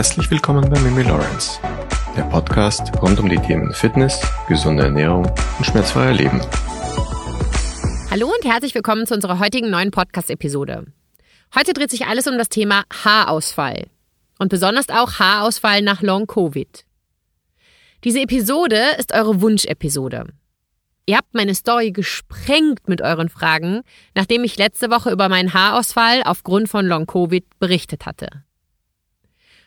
Herzlich willkommen bei Mimi Lawrence, der Podcast rund um die Themen Fitness, gesunde Ernährung und schmerzfreier Leben. Hallo und herzlich willkommen zu unserer heutigen neuen Podcast-Episode. Heute dreht sich alles um das Thema Haarausfall und besonders auch Haarausfall nach Long-Covid. Diese Episode ist eure Wunschepisode. Ihr habt meine Story gesprengt mit euren Fragen, nachdem ich letzte Woche über meinen Haarausfall aufgrund von Long-Covid berichtet hatte.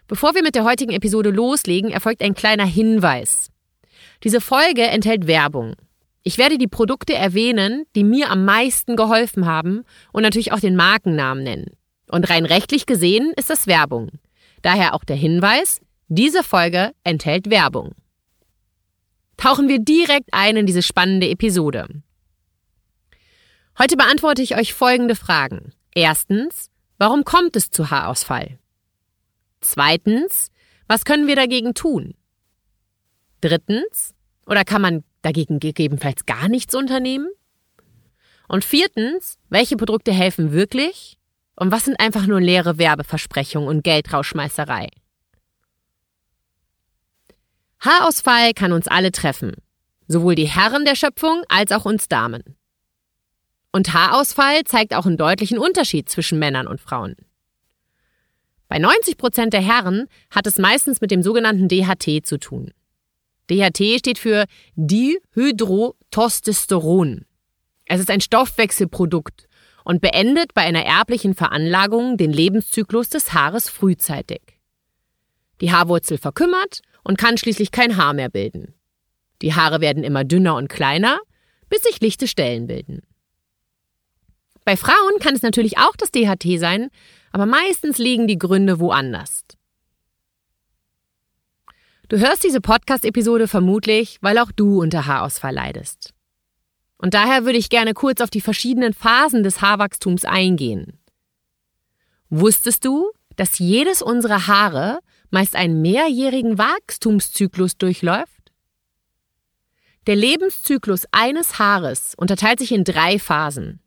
Bevor wir mit der heutigen Episode loslegen, erfolgt ein kleiner Hinweis. Diese Folge enthält Werbung. Ich werde die Produkte erwähnen, die mir am meisten geholfen haben und natürlich auch den Markennamen nennen. Und rein rechtlich gesehen ist das Werbung. Daher auch der Hinweis, diese Folge enthält Werbung. Tauchen wir direkt ein in diese spannende Episode. Heute beantworte ich euch folgende Fragen. Erstens, warum kommt es zu Haarausfall? Zweitens, was können wir dagegen tun? Drittens, oder kann man dagegen gegebenenfalls gar nichts unternehmen? Und viertens, welche Produkte helfen wirklich? Und was sind einfach nur leere Werbeversprechungen und Geldrausschmeißerei? Haarausfall kann uns alle treffen. Sowohl die Herren der Schöpfung als auch uns Damen. Und Haarausfall zeigt auch einen deutlichen Unterschied zwischen Männern und Frauen. Bei 90 Prozent der Herren hat es meistens mit dem sogenannten DHT zu tun. DHT steht für Dihydrotestosteron. Es ist ein Stoffwechselprodukt und beendet bei einer erblichen Veranlagung den Lebenszyklus des Haares frühzeitig. Die Haarwurzel verkümmert und kann schließlich kein Haar mehr bilden. Die Haare werden immer dünner und kleiner, bis sich lichte Stellen bilden. Bei Frauen kann es natürlich auch das DHT sein, aber meistens liegen die Gründe woanders. Du hörst diese Podcast-Episode vermutlich, weil auch du unter Haarausfall leidest. Und daher würde ich gerne kurz auf die verschiedenen Phasen des Haarwachstums eingehen. Wusstest du, dass jedes unserer Haare meist einen mehrjährigen Wachstumszyklus durchläuft? Der Lebenszyklus eines Haares unterteilt sich in drei Phasen.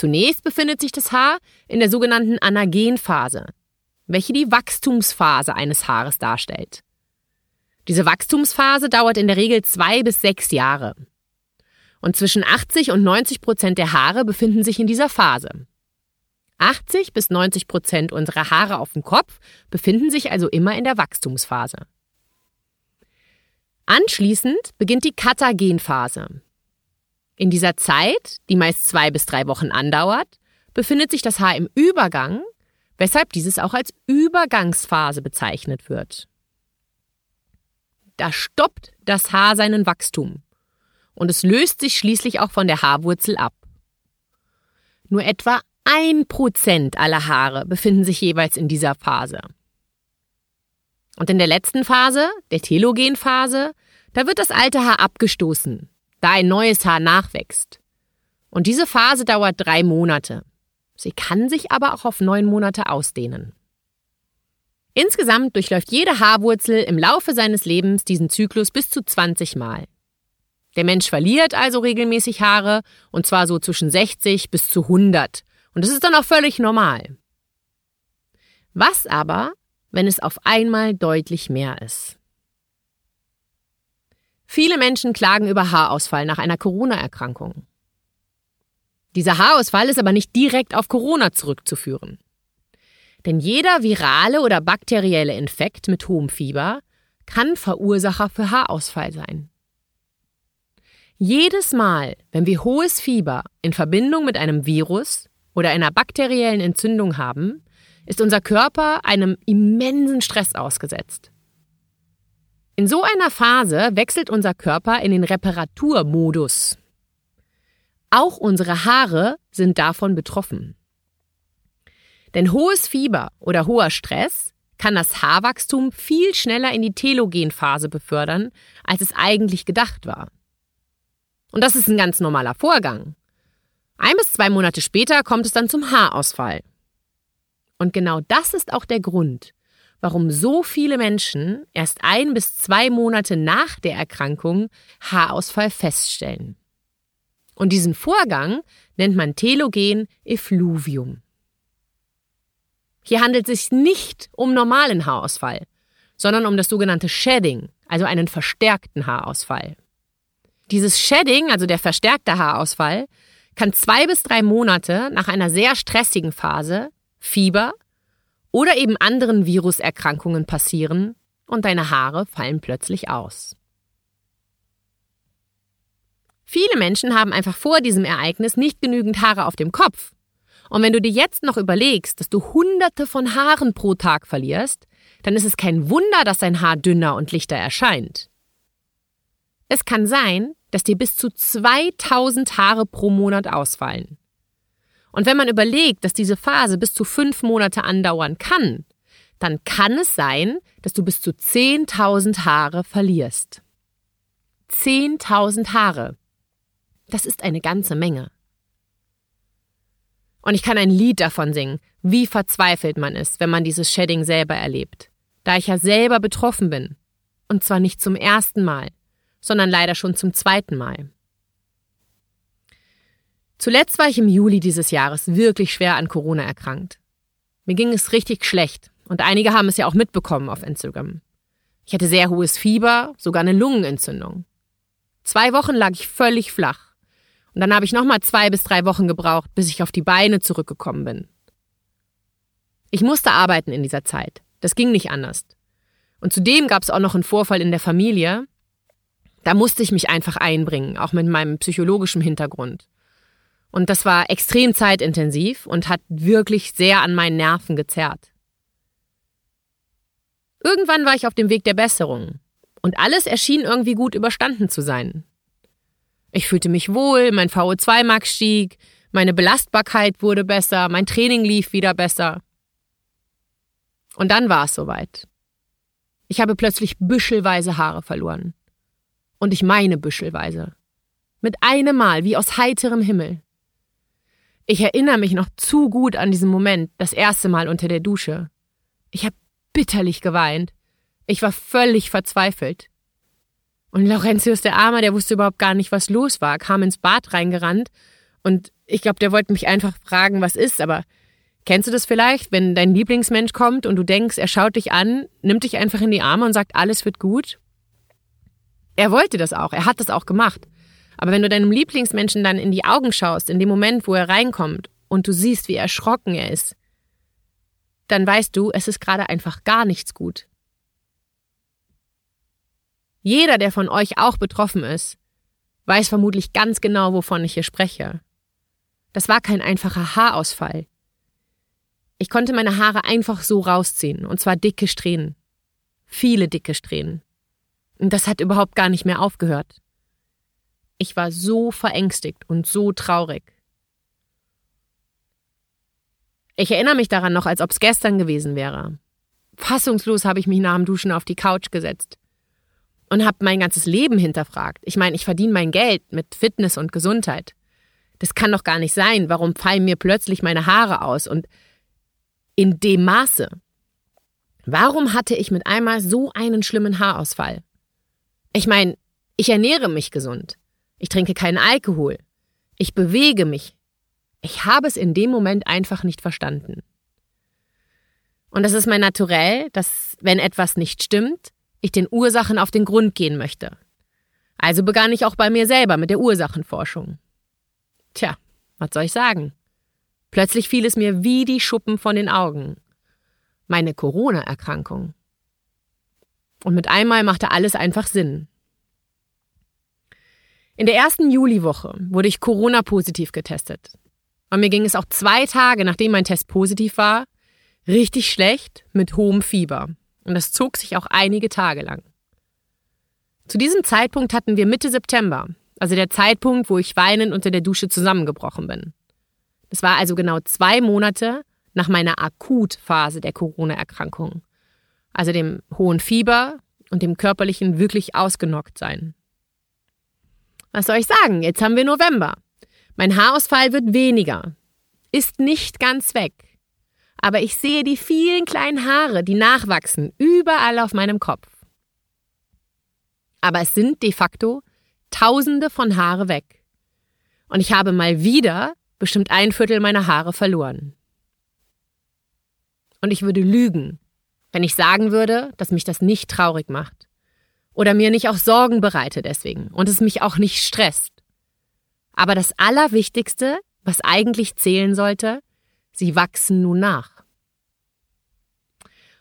Zunächst befindet sich das Haar in der sogenannten Anagenphase, welche die Wachstumsphase eines Haares darstellt. Diese Wachstumsphase dauert in der Regel zwei bis sechs Jahre. Und zwischen 80 und 90 Prozent der Haare befinden sich in dieser Phase. 80 bis 90 Prozent unserer Haare auf dem Kopf befinden sich also immer in der Wachstumsphase. Anschließend beginnt die Katagenphase. In dieser Zeit, die meist zwei bis drei Wochen andauert, befindet sich das Haar im Übergang, weshalb dieses auch als Übergangsphase bezeichnet wird. Da stoppt das Haar seinen Wachstum und es löst sich schließlich auch von der Haarwurzel ab. Nur etwa ein Prozent aller Haare befinden sich jeweils in dieser Phase. Und in der letzten Phase, der Telogenphase, da wird das alte Haar abgestoßen da ein neues Haar nachwächst. Und diese Phase dauert drei Monate. Sie kann sich aber auch auf neun Monate ausdehnen. Insgesamt durchläuft jede Haarwurzel im Laufe seines Lebens diesen Zyklus bis zu 20 Mal. Der Mensch verliert also regelmäßig Haare, und zwar so zwischen 60 bis zu 100. Und das ist dann auch völlig normal. Was aber, wenn es auf einmal deutlich mehr ist? Viele Menschen klagen über Haarausfall nach einer Corona-Erkrankung. Dieser Haarausfall ist aber nicht direkt auf Corona zurückzuführen. Denn jeder virale oder bakterielle Infekt mit hohem Fieber kann Verursacher für Haarausfall sein. Jedes Mal, wenn wir hohes Fieber in Verbindung mit einem Virus oder einer bakteriellen Entzündung haben, ist unser Körper einem immensen Stress ausgesetzt. In so einer Phase wechselt unser Körper in den Reparaturmodus. Auch unsere Haare sind davon betroffen. Denn hohes Fieber oder hoher Stress kann das Haarwachstum viel schneller in die Telogenphase befördern, als es eigentlich gedacht war. Und das ist ein ganz normaler Vorgang. Ein bis zwei Monate später kommt es dann zum Haarausfall. Und genau das ist auch der Grund, warum so viele Menschen erst ein bis zwei Monate nach der Erkrankung Haarausfall feststellen. Und diesen Vorgang nennt man Telogen Effluvium. Hier handelt es sich nicht um normalen Haarausfall, sondern um das sogenannte Shedding, also einen verstärkten Haarausfall. Dieses Shedding, also der verstärkte Haarausfall, kann zwei bis drei Monate nach einer sehr stressigen Phase, Fieber oder eben anderen Viruserkrankungen passieren und deine Haare fallen plötzlich aus. Viele Menschen haben einfach vor diesem Ereignis nicht genügend Haare auf dem Kopf. Und wenn du dir jetzt noch überlegst, dass du hunderte von Haaren pro Tag verlierst, dann ist es kein Wunder, dass dein Haar dünner und lichter erscheint. Es kann sein, dass dir bis zu 2000 Haare pro Monat ausfallen. Und wenn man überlegt, dass diese Phase bis zu fünf Monate andauern kann, dann kann es sein, dass du bis zu 10.000 Haare verlierst. 10.000 Haare. Das ist eine ganze Menge. Und ich kann ein Lied davon singen, wie verzweifelt man ist, wenn man dieses Shedding selber erlebt. Da ich ja selber betroffen bin. Und zwar nicht zum ersten Mal, sondern leider schon zum zweiten Mal. Zuletzt war ich im Juli dieses Jahres wirklich schwer an Corona erkrankt. Mir ging es richtig schlecht und einige haben es ja auch mitbekommen auf Instagram. Ich hatte sehr hohes Fieber, sogar eine Lungenentzündung. Zwei Wochen lag ich völlig flach. Und dann habe ich nochmal zwei bis drei Wochen gebraucht, bis ich auf die Beine zurückgekommen bin. Ich musste arbeiten in dieser Zeit. Das ging nicht anders. Und zudem gab es auch noch einen Vorfall in der Familie, da musste ich mich einfach einbringen, auch mit meinem psychologischen Hintergrund. Und das war extrem zeitintensiv und hat wirklich sehr an meinen Nerven gezerrt. Irgendwann war ich auf dem Weg der Besserung und alles erschien irgendwie gut überstanden zu sein. Ich fühlte mich wohl, mein VO2-Max stieg, meine Belastbarkeit wurde besser, mein Training lief wieder besser. Und dann war es soweit. Ich habe plötzlich büschelweise Haare verloren. Und ich meine büschelweise. Mit einem Mal, wie aus heiterem Himmel. Ich erinnere mich noch zu gut an diesen Moment, das erste Mal unter der Dusche. Ich habe bitterlich geweint. Ich war völlig verzweifelt. Und Laurentius der Arme, der wusste überhaupt gar nicht, was los war, kam ins Bad reingerannt und ich glaube, der wollte mich einfach fragen, was ist, aber kennst du das vielleicht, wenn dein Lieblingsmensch kommt und du denkst, er schaut dich an, nimmt dich einfach in die Arme und sagt, alles wird gut? Er wollte das auch, er hat das auch gemacht. Aber wenn du deinem Lieblingsmenschen dann in die Augen schaust, in dem Moment, wo er reinkommt und du siehst, wie erschrocken er ist, dann weißt du, es ist gerade einfach gar nichts gut. Jeder, der von euch auch betroffen ist, weiß vermutlich ganz genau, wovon ich hier spreche. Das war kein einfacher Haarausfall. Ich konnte meine Haare einfach so rausziehen, und zwar dicke Strähnen. Viele dicke Strähnen. Und das hat überhaupt gar nicht mehr aufgehört. Ich war so verängstigt und so traurig. Ich erinnere mich daran noch, als ob es gestern gewesen wäre. Fassungslos habe ich mich nach dem Duschen auf die Couch gesetzt und habe mein ganzes Leben hinterfragt. Ich meine, ich verdiene mein Geld mit Fitness und Gesundheit. Das kann doch gar nicht sein. Warum fallen mir plötzlich meine Haare aus und in dem Maße? Warum hatte ich mit einmal so einen schlimmen Haarausfall? Ich meine, ich ernähre mich gesund. Ich trinke keinen Alkohol. Ich bewege mich. Ich habe es in dem Moment einfach nicht verstanden. Und das ist mein Naturell, dass, wenn etwas nicht stimmt, ich den Ursachen auf den Grund gehen möchte. Also begann ich auch bei mir selber mit der Ursachenforschung. Tja, was soll ich sagen? Plötzlich fiel es mir wie die Schuppen von den Augen. Meine Corona-Erkrankung. Und mit einmal machte alles einfach Sinn. In der ersten Juliwoche wurde ich Corona-positiv getestet. Und mir ging es auch zwei Tage, nachdem mein Test positiv war, richtig schlecht mit hohem Fieber. Und das zog sich auch einige Tage lang. Zu diesem Zeitpunkt hatten wir Mitte September, also der Zeitpunkt, wo ich weinend unter der Dusche zusammengebrochen bin. Das war also genau zwei Monate nach meiner Akutphase der Corona-Erkrankung also dem hohen Fieber und dem körperlichen wirklich ausgenockt sein. Was soll ich sagen? Jetzt haben wir November. Mein Haarausfall wird weniger. Ist nicht ganz weg. Aber ich sehe die vielen kleinen Haare, die nachwachsen, überall auf meinem Kopf. Aber es sind de facto Tausende von Haare weg. Und ich habe mal wieder bestimmt ein Viertel meiner Haare verloren. Und ich würde lügen, wenn ich sagen würde, dass mich das nicht traurig macht. Oder mir nicht auch Sorgen bereite deswegen und es mich auch nicht stresst. Aber das Allerwichtigste, was eigentlich zählen sollte, sie wachsen nun nach.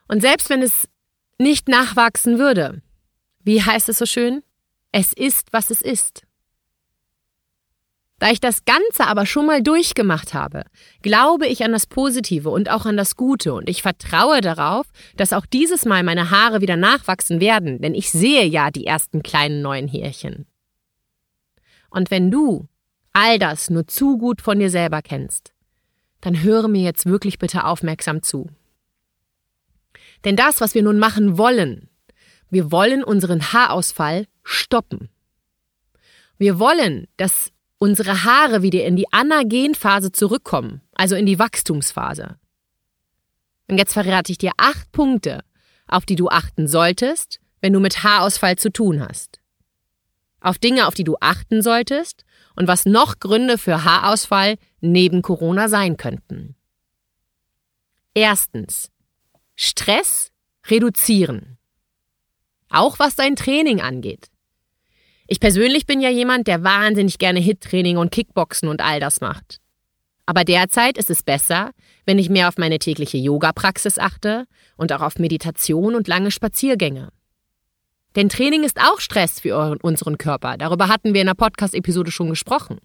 Und selbst wenn es nicht nachwachsen würde, wie heißt es so schön? Es ist, was es ist. Da ich das Ganze aber schon mal durchgemacht habe, glaube ich an das Positive und auch an das Gute und ich vertraue darauf, dass auch dieses Mal meine Haare wieder nachwachsen werden, denn ich sehe ja die ersten kleinen neuen Härchen. Und wenn du all das nur zu gut von dir selber kennst, dann höre mir jetzt wirklich bitte aufmerksam zu. Denn das, was wir nun machen wollen, wir wollen unseren Haarausfall stoppen. Wir wollen, dass unsere Haare wieder in die Anagenphase zurückkommen, also in die Wachstumsphase. Und jetzt verrate ich dir acht Punkte, auf die du achten solltest, wenn du mit Haarausfall zu tun hast. Auf Dinge, auf die du achten solltest und was noch Gründe für Haarausfall neben Corona sein könnten. Erstens. Stress reduzieren. Auch was dein Training angeht. Ich persönlich bin ja jemand, der wahnsinnig gerne Hit-Training und Kickboxen und all das macht. Aber derzeit ist es besser, wenn ich mehr auf meine tägliche Yoga-Praxis achte und auch auf Meditation und lange Spaziergänge. Denn Training ist auch Stress für euren, unseren Körper. Darüber hatten wir in der Podcast-Episode schon gesprochen.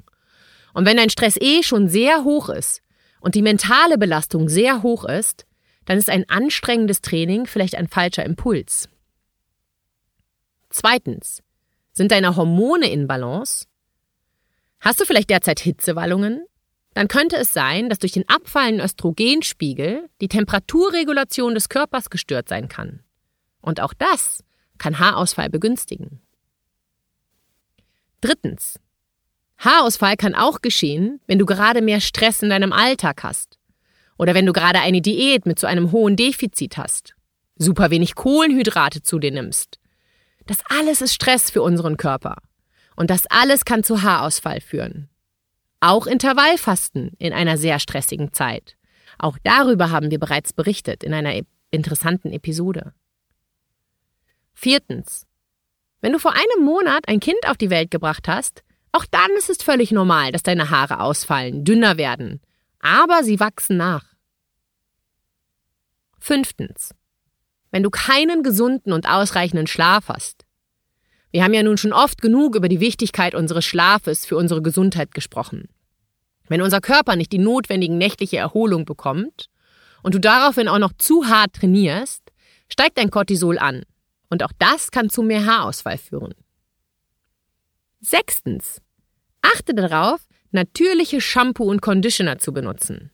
Und wenn dein Stress eh schon sehr hoch ist und die mentale Belastung sehr hoch ist, dann ist ein anstrengendes Training vielleicht ein falscher Impuls. Zweitens, sind deine Hormone in Balance? Hast du vielleicht derzeit Hitzewallungen? Dann könnte es sein, dass durch den abfallenden Östrogenspiegel die Temperaturregulation des Körpers gestört sein kann. Und auch das kann Haarausfall begünstigen. Drittens. Haarausfall kann auch geschehen, wenn du gerade mehr Stress in deinem Alltag hast. Oder wenn du gerade eine Diät mit so einem hohen Defizit hast. Super wenig Kohlenhydrate zu dir nimmst das alles ist Stress für unseren Körper. Und das alles kann zu Haarausfall führen. Auch Intervallfasten in einer sehr stressigen Zeit. Auch darüber haben wir bereits berichtet in einer interessanten Episode. Viertens. Wenn du vor einem Monat ein Kind auf die Welt gebracht hast, auch dann ist es völlig normal, dass deine Haare ausfallen, dünner werden. Aber sie wachsen nach. Fünftens wenn du keinen gesunden und ausreichenden Schlaf hast. Wir haben ja nun schon oft genug über die Wichtigkeit unseres Schlafes für unsere Gesundheit gesprochen. Wenn unser Körper nicht die notwendigen nächtliche Erholung bekommt und du daraufhin auch noch zu hart trainierst, steigt dein Cortisol an. Und auch das kann zu mehr Haarausfall führen. Sechstens. Achte darauf, natürliche Shampoo und Conditioner zu benutzen.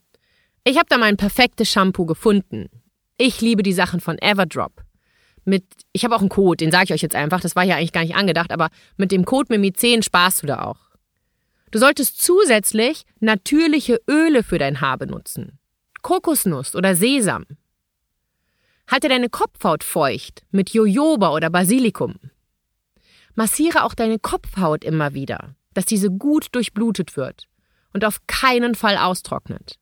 Ich habe da mein perfektes Shampoo gefunden. Ich liebe die Sachen von Everdrop. Mit, ich habe auch einen Code, den sage ich euch jetzt einfach, das war ja eigentlich gar nicht angedacht, aber mit dem Code MIMI10 sparst du da auch. Du solltest zusätzlich natürliche Öle für dein Haar benutzen. Kokosnuss oder Sesam. Halte deine Kopfhaut feucht mit Jojoba oder Basilikum. Massiere auch deine Kopfhaut immer wieder, dass diese gut durchblutet wird und auf keinen Fall austrocknet.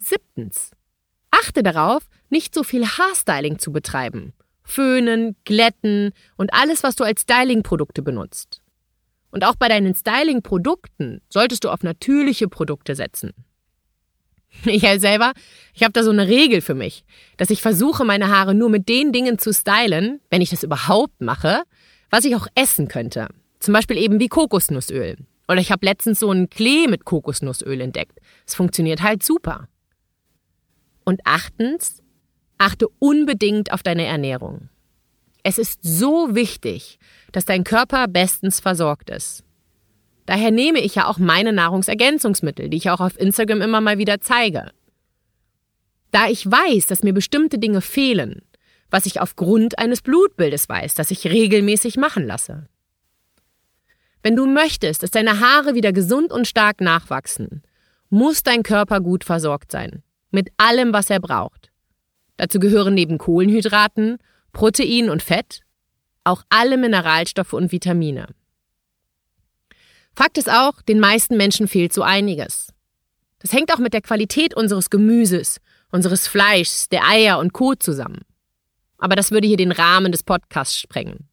Siebtens. Achte darauf, nicht so viel Haarstyling zu betreiben. Föhnen, glätten und alles, was du als Stylingprodukte benutzt. Und auch bei deinen Stylingprodukten solltest du auf natürliche Produkte setzen. Ich selber, ich habe da so eine Regel für mich, dass ich versuche, meine Haare nur mit den Dingen zu stylen, wenn ich das überhaupt mache, was ich auch essen könnte. Zum Beispiel eben wie Kokosnussöl. Oder ich habe letztens so einen Klee mit Kokosnussöl entdeckt. Es funktioniert halt super. Und achtens, achte unbedingt auf deine Ernährung. Es ist so wichtig, dass dein Körper bestens versorgt ist. Daher nehme ich ja auch meine Nahrungsergänzungsmittel, die ich auch auf Instagram immer mal wieder zeige. Da ich weiß, dass mir bestimmte Dinge fehlen, was ich aufgrund eines Blutbildes weiß, das ich regelmäßig machen lasse. Wenn du möchtest, dass deine Haare wieder gesund und stark nachwachsen, muss dein Körper gut versorgt sein mit allem, was er braucht. Dazu gehören neben Kohlenhydraten, Protein und Fett auch alle Mineralstoffe und Vitamine. Fakt ist auch, den meisten Menschen fehlt so einiges. Das hängt auch mit der Qualität unseres Gemüses, unseres Fleischs, der Eier und Co. zusammen. Aber das würde hier den Rahmen des Podcasts sprengen.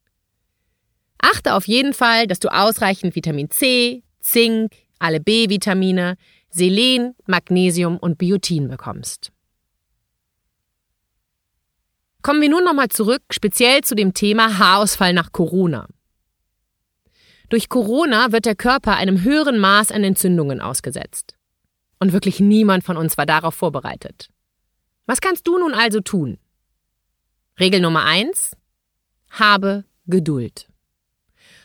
Achte auf jeden Fall, dass du ausreichend Vitamin C, Zink, alle B-Vitamine, Selen, Magnesium und Biotin bekommst. Kommen wir nun nochmal zurück, speziell zu dem Thema Haarausfall nach Corona. Durch Corona wird der Körper einem höheren Maß an Entzündungen ausgesetzt. Und wirklich niemand von uns war darauf vorbereitet. Was kannst du nun also tun? Regel Nummer eins: Habe Geduld.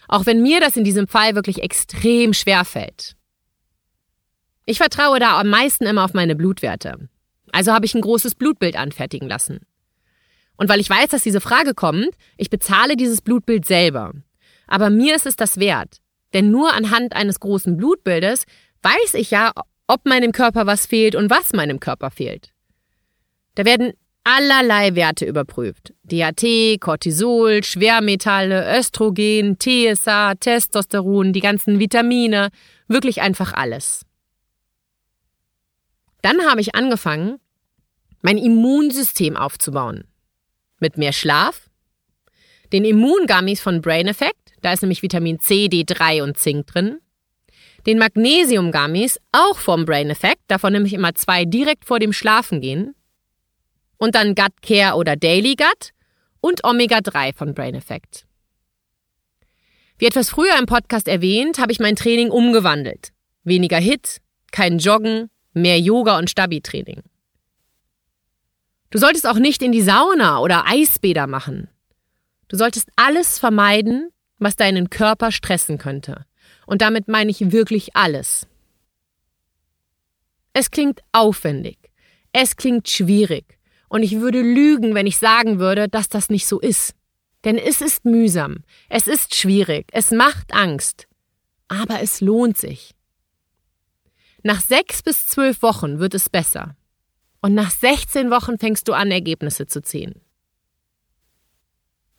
Auch wenn mir das in diesem Fall wirklich extrem schwer fällt. Ich vertraue da am meisten immer auf meine Blutwerte. Also habe ich ein großes Blutbild anfertigen lassen. Und weil ich weiß, dass diese Frage kommt, ich bezahle dieses Blutbild selber. Aber mir ist es das wert. Denn nur anhand eines großen Blutbildes weiß ich ja, ob meinem Körper was fehlt und was meinem Körper fehlt. Da werden allerlei Werte überprüft. DHT, Cortisol, Schwermetalle, Östrogen, TSA, Testosteron, die ganzen Vitamine, wirklich einfach alles. Dann habe ich angefangen, mein Immunsystem aufzubauen. Mit mehr Schlaf, den Immungummies von Brain Effect, da ist nämlich Vitamin C, D3 und Zink drin, den Magnesium-Gummies, auch vom Brain Effect, davon nehme ich immer zwei direkt vor dem Schlafengehen, und dann Gut Care oder Daily Gut und Omega 3 von Brain Effect. Wie etwas früher im Podcast erwähnt, habe ich mein Training umgewandelt. Weniger Hit, kein Joggen, mehr Yoga und Stabi-Training. Du solltest auch nicht in die Sauna oder Eisbäder machen. Du solltest alles vermeiden, was deinen Körper stressen könnte. Und damit meine ich wirklich alles. Es klingt aufwendig. Es klingt schwierig. Und ich würde lügen, wenn ich sagen würde, dass das nicht so ist. Denn es ist mühsam, es ist schwierig, es macht Angst. Aber es lohnt sich. Nach sechs bis zwölf Wochen wird es besser. Und nach 16 Wochen fängst du an, Ergebnisse zu ziehen.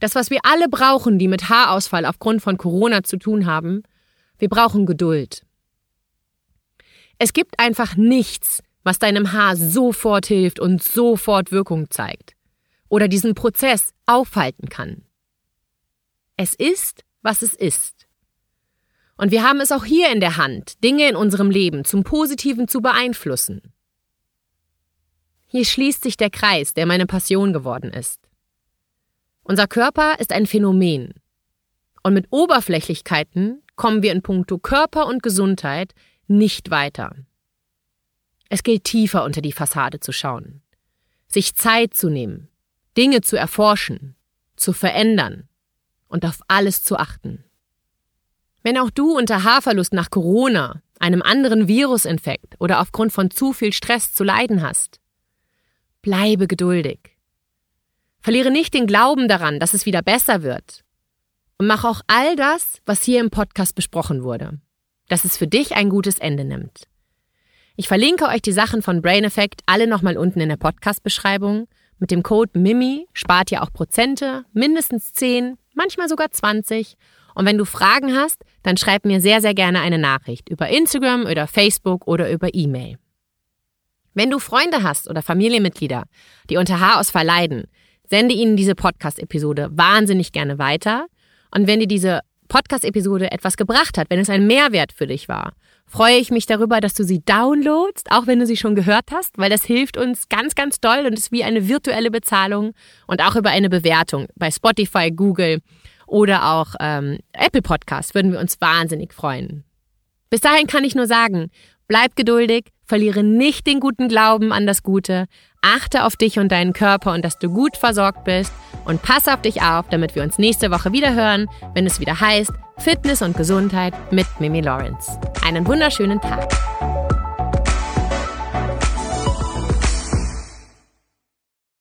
Das, was wir alle brauchen, die mit Haarausfall aufgrund von Corona zu tun haben, wir brauchen Geduld. Es gibt einfach nichts, was deinem Haar sofort hilft und sofort Wirkung zeigt oder diesen Prozess aufhalten kann. Es ist, was es ist. Und wir haben es auch hier in der Hand, Dinge in unserem Leben zum Positiven zu beeinflussen. Hier schließt sich der Kreis, der meine Passion geworden ist. Unser Körper ist ein Phänomen. Und mit Oberflächlichkeiten kommen wir in puncto Körper und Gesundheit nicht weiter. Es gilt tiefer unter die Fassade zu schauen, sich Zeit zu nehmen, Dinge zu erforschen, zu verändern und auf alles zu achten. Wenn auch du unter Haarverlust nach Corona, einem anderen Virusinfekt oder aufgrund von zu viel Stress zu leiden hast, bleibe geduldig. Verliere nicht den Glauben daran, dass es wieder besser wird. Und mach auch all das, was hier im Podcast besprochen wurde, dass es für dich ein gutes Ende nimmt. Ich verlinke euch die Sachen von Brain Effect alle nochmal unten in der Podcast-Beschreibung. Mit dem Code MIMI spart ihr auch Prozente, mindestens 10, manchmal sogar 20. Und wenn du Fragen hast, dann schreib mir sehr, sehr gerne eine Nachricht über Instagram oder Facebook oder über E-Mail. Wenn du Freunde hast oder Familienmitglieder, die unter Haarausfall leiden, sende ihnen diese Podcast-Episode wahnsinnig gerne weiter. Und wenn dir diese Podcast-Episode etwas gebracht hat, wenn es ein Mehrwert für dich war, freue ich mich darüber, dass du sie downloadst, auch wenn du sie schon gehört hast, weil das hilft uns ganz, ganz doll und ist wie eine virtuelle Bezahlung und auch über eine Bewertung bei Spotify, Google oder auch ähm, Apple Podcast würden wir uns wahnsinnig freuen. Bis dahin kann ich nur sagen, bleib geduldig, verliere nicht den guten Glauben an das Gute, achte auf dich und deinen Körper und dass du gut versorgt bist und pass auf dich auf, damit wir uns nächste Woche wieder hören, wenn es wieder heißt Fitness und Gesundheit mit Mimi Lawrence. Einen wunderschönen Tag.